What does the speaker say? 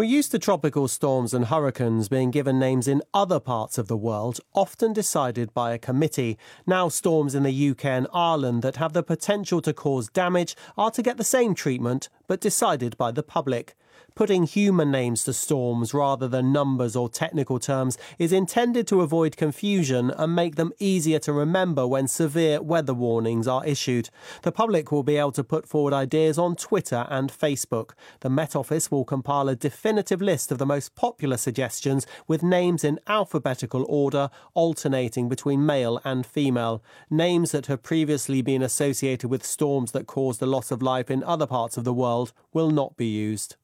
We're used to tropical storms and hurricanes being given names in other parts of the world, often decided by a committee. Now, storms in the UK and Ireland that have the potential to cause damage are to get the same treatment, but decided by the public. Putting human names to storms rather than numbers or technical terms is intended to avoid confusion and make them easier to remember when severe weather warnings are issued. The public will be able to put forward ideas on Twitter and Facebook. The Met Office will compile a definitive list of the most popular suggestions with names in alphabetical order, alternating between male and female. Names that have previously been associated with storms that caused the loss of life in other parts of the world will not be used.